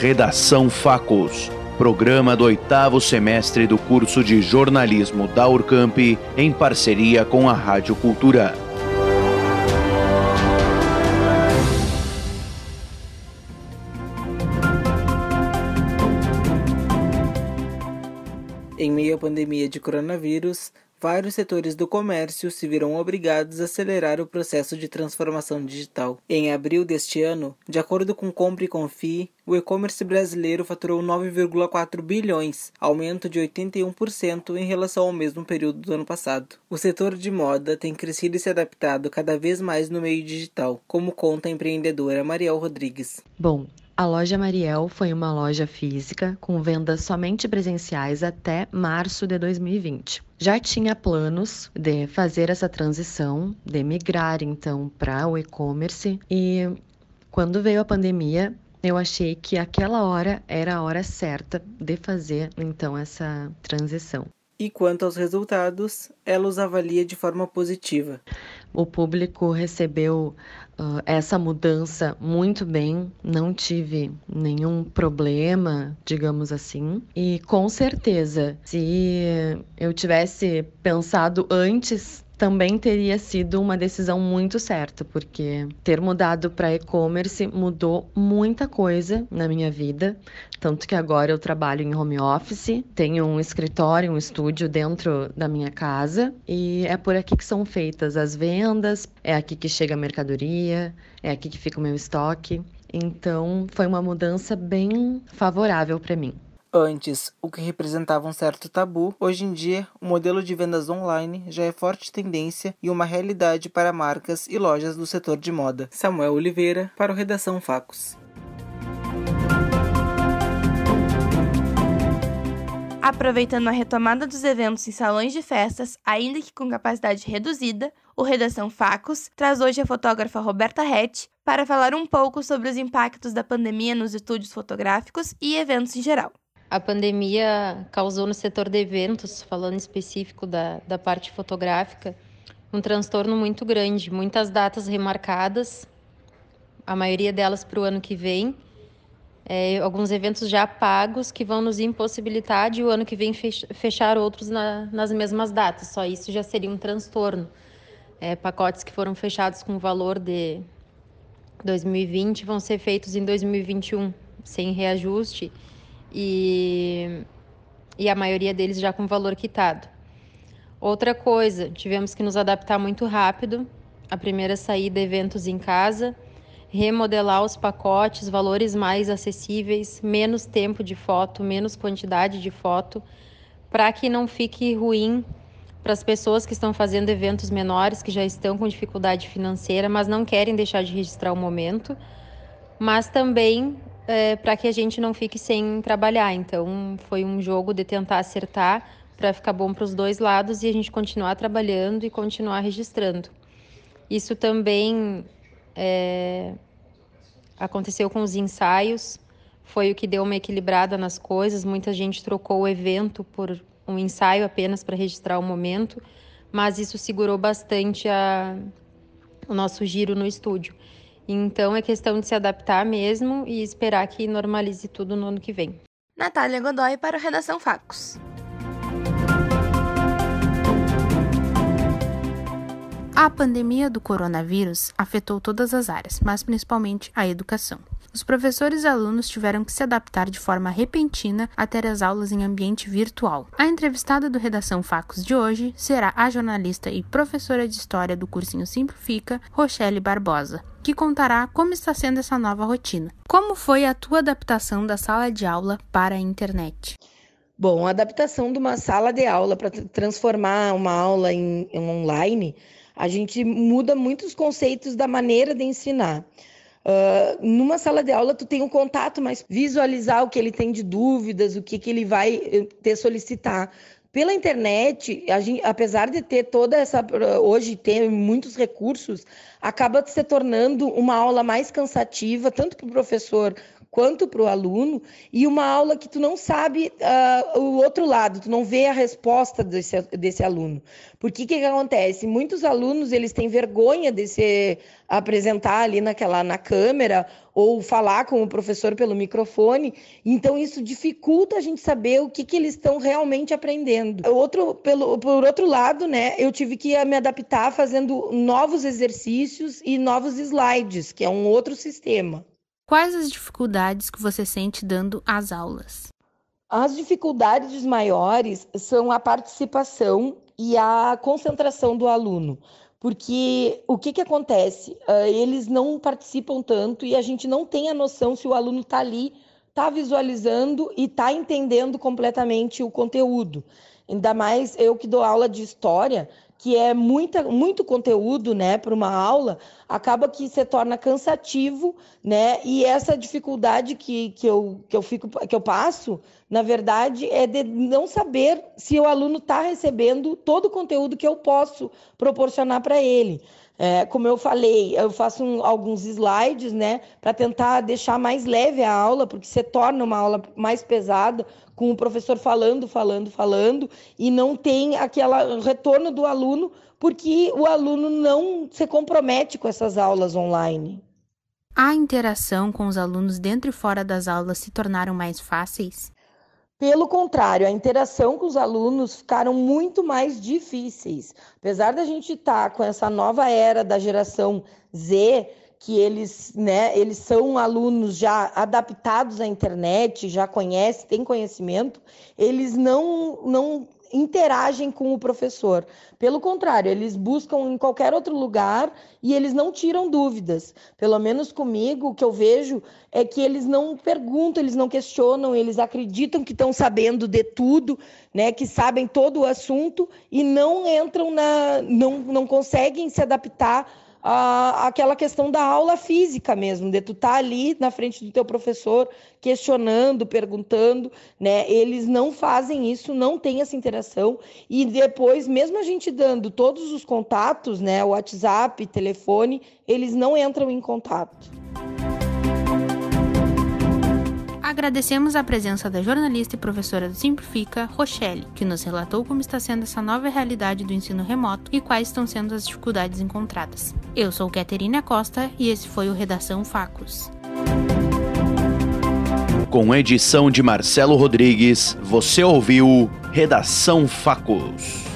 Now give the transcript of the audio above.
Redação Facos, programa do oitavo semestre do curso de jornalismo da Urcamp, em parceria com a Rádio Cultura. Em meio à pandemia de coronavírus, vários setores do comércio se viram obrigados a acelerar o processo de transformação digital. Em abril deste ano, de acordo com Compre e Confie, o e-commerce brasileiro faturou 9,4 bilhões, aumento de 81% em relação ao mesmo período do ano passado. O setor de moda tem crescido e se adaptado cada vez mais no meio digital, como conta a empreendedora Mariel Rodrigues. Bom, a loja Mariel foi uma loja física com vendas somente presenciais até março de 2020. Já tinha planos de fazer essa transição, de migrar então para o e-commerce e quando veio a pandemia, eu achei que aquela hora era a hora certa de fazer então essa transição. E quanto aos resultados, ela os avalia de forma positiva. O público recebeu uh, essa mudança muito bem, não tive nenhum problema, digamos assim. E com certeza, se eu tivesse pensado antes também teria sido uma decisão muito certa, porque ter mudado para e-commerce mudou muita coisa na minha vida, tanto que agora eu trabalho em home office, tenho um escritório, um estúdio dentro da minha casa e é por aqui que são feitas as vendas, é aqui que chega a mercadoria, é aqui que fica o meu estoque. Então, foi uma mudança bem favorável para mim. Antes, o que representava um certo tabu, hoje em dia, o modelo de vendas online já é forte tendência e uma realidade para marcas e lojas do setor de moda. Samuel Oliveira, para o Redação Facos. Aproveitando a retomada dos eventos em salões de festas, ainda que com capacidade reduzida, o Redação Facos traz hoje a fotógrafa Roberta Rett para falar um pouco sobre os impactos da pandemia nos estúdios fotográficos e eventos em geral. A pandemia causou no setor de eventos, falando específico da, da parte fotográfica, um transtorno muito grande. Muitas datas remarcadas, a maioria delas para o ano que vem. É, alguns eventos já pagos que vão nos impossibilitar de o ano que vem fechar outros na, nas mesmas datas. Só isso já seria um transtorno. É, pacotes que foram fechados com valor de 2020 vão ser feitos em 2021 sem reajuste e, e a maioria deles já com valor quitado. Outra coisa, tivemos que nos adaptar muito rápido. A primeira saída, eventos em casa, remodelar os pacotes, valores mais acessíveis, menos tempo de foto, menos quantidade de foto, para que não fique ruim para as pessoas que estão fazendo eventos menores, que já estão com dificuldade financeira, mas não querem deixar de registrar o momento, mas também é, para que a gente não fique sem trabalhar. Então, foi um jogo de tentar acertar para ficar bom para os dois lados e a gente continuar trabalhando e continuar registrando. Isso também é, aconteceu com os ensaios, foi o que deu uma equilibrada nas coisas. Muita gente trocou o evento por um ensaio apenas para registrar o momento, mas isso segurou bastante a, o nosso giro no estúdio. Então é questão de se adaptar mesmo e esperar que normalize tudo no ano que vem. Natália Godoy para o Redação Facos. A pandemia do coronavírus afetou todas as áreas, mas principalmente a educação. Os professores e alunos tiveram que se adaptar de forma repentina a ter as aulas em ambiente virtual. A entrevistada do Redação Facos de hoje será a jornalista e professora de História do cursinho Simplifica, Rochelle Barbosa, que contará como está sendo essa nova rotina. Como foi a tua adaptação da sala de aula para a internet? Bom, a adaptação de uma sala de aula para transformar uma aula em, em online, a gente muda muitos conceitos da maneira de ensinar. Uh, numa sala de aula, tu tem um contato mais visualizar o que ele tem de dúvidas, o que, que ele vai eh, ter solicitar. Pela internet, gente, apesar de ter toda essa. Hoje ter muitos recursos, acaba se tornando uma aula mais cansativa, tanto para o professor quanto para o aluno, e uma aula que tu não sabe uh, o outro lado, tu não vê a resposta desse, desse aluno. Porque o que, que acontece? Muitos alunos eles têm vergonha de se apresentar ali naquela na câmera ou falar com o professor pelo microfone, então isso dificulta a gente saber o que, que eles estão realmente aprendendo. Outro, pelo, por outro lado, né, eu tive que me adaptar fazendo novos exercícios e novos slides, que é um outro sistema. Quais as dificuldades que você sente dando as aulas? As dificuldades maiores são a participação e a concentração do aluno. Porque o que, que acontece? Uh, eles não participam tanto e a gente não tem a noção se o aluno está ali, está visualizando e está entendendo completamente o conteúdo. Ainda mais eu que dou aula de história, que é muita, muito conteúdo né, para uma aula, acaba que se torna cansativo, né? E essa dificuldade que, que, eu, que, eu, fico, que eu passo, na verdade, é de não saber se o aluno está recebendo todo o conteúdo que eu posso proporcionar para ele. É, como eu falei, eu faço um, alguns slides, né, para tentar deixar mais leve a aula, porque se torna uma aula mais pesada, com o professor falando, falando, falando, e não tem aquele retorno do aluno, porque o aluno não se compromete com essas aulas online. A interação com os alunos dentro e fora das aulas se tornaram mais fáceis? Pelo contrário, a interação com os alunos ficaram muito mais difíceis. Apesar da gente estar tá com essa nova era da geração Z, que eles, né, eles são alunos já adaptados à internet, já conhecem, têm conhecimento, eles não, não interagem com o professor. Pelo contrário, eles buscam em qualquer outro lugar e eles não tiram dúvidas. Pelo menos comigo, o que eu vejo é que eles não perguntam, eles não questionam, eles acreditam que estão sabendo de tudo, né, que sabem todo o assunto e não entram na não, não conseguem se adaptar a, aquela questão da aula física mesmo, de tu estar tá ali na frente do teu professor, questionando, perguntando, né? Eles não fazem isso, não tem essa interação e depois, mesmo a gente dando todos os contatos, né, WhatsApp, telefone, eles não entram em contato. Agradecemos a presença da jornalista e professora do Simplifica, Rochelle, que nos relatou como está sendo essa nova realidade do ensino remoto e quais estão sendo as dificuldades encontradas. Eu sou Caterina Costa e esse foi o Redação Facos. Com edição de Marcelo Rodrigues, você ouviu Redação Facos.